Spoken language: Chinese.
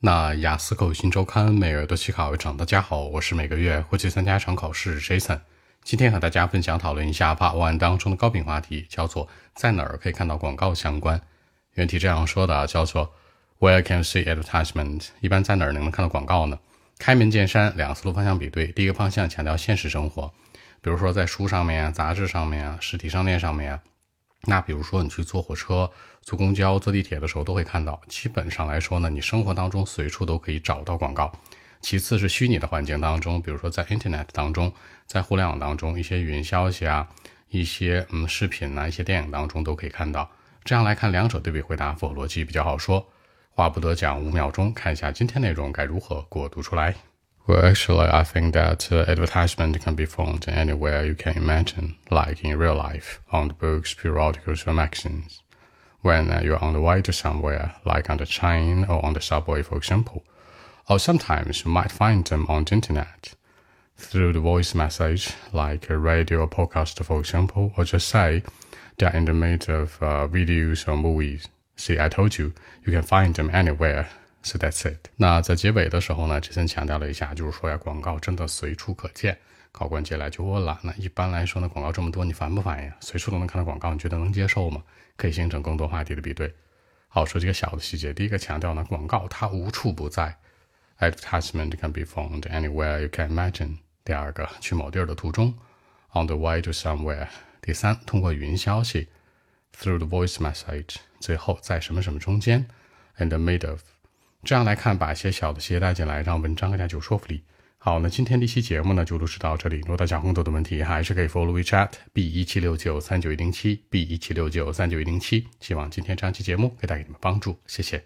那雅思口语新周刊每月都期考一场，大家好，我是每个月会去参加一场考试 Jason。今天和大家分享讨论一下 Part One 当中的高频话题，叫做在哪儿可以看到广告相关。原题这样说的，叫做 Where can see advertisement？一般在哪儿能看到广告呢？开门见山，两个思路方向比对。第一个方向强调现实生活，比如说在书上面啊、杂志上面啊、实体商店上面啊。那比如说你去坐火车、坐公交、坐地铁的时候都会看到。基本上来说呢，你生活当中随处都可以找到广告。其次是虚拟的环境当中，比如说在 Internet 当中，在互联网当中，一些语音消息啊，一些嗯视频呐，一些电影当中都可以看到。这样来看，两者对比回答符合逻辑，比较好说。话不得讲五秒钟，看一下今天内容该如何过渡出来。Well, actually, I think that uh, advertisement can be found anywhere you can imagine, like in real life, on the books, periodicals, or magazines. When uh, you're on the way to somewhere, like on the train or on the subway, for example. Or sometimes you might find them on the internet. Through the voice message, like a radio or podcast, for example, or just say they're in the midst of uh, videos or movies. See, I told you, you can find them anywhere. So that's it。那在结尾的时候呢，杰森强调了一下，就是说呀，广告真的随处可见。考官接下来就问了，那一般来说呢，广告这么多，你烦不烦呀？随处都能看到广告，你觉得能接受吗？可以形成更多话题的比对。好，说几个小的细节。第一个强调呢，广告它无处不在，advertisement can be found anywhere you can imagine。第二个，去某地儿的途中，on the way to somewhere。第三，通过语音消息，through the voice message。最后，在什么什么中间，in the middle of。这样来看，把一些小的细节带进来，让文章更加具有说服力。好，那今天这期节目呢，就录制到这里。如果大家有更多的问题，还是可以 follow WeChat B 一七六九三九一零七 B 一七六九三九一零七。希望今天这期节目可以带给你们帮助，谢谢。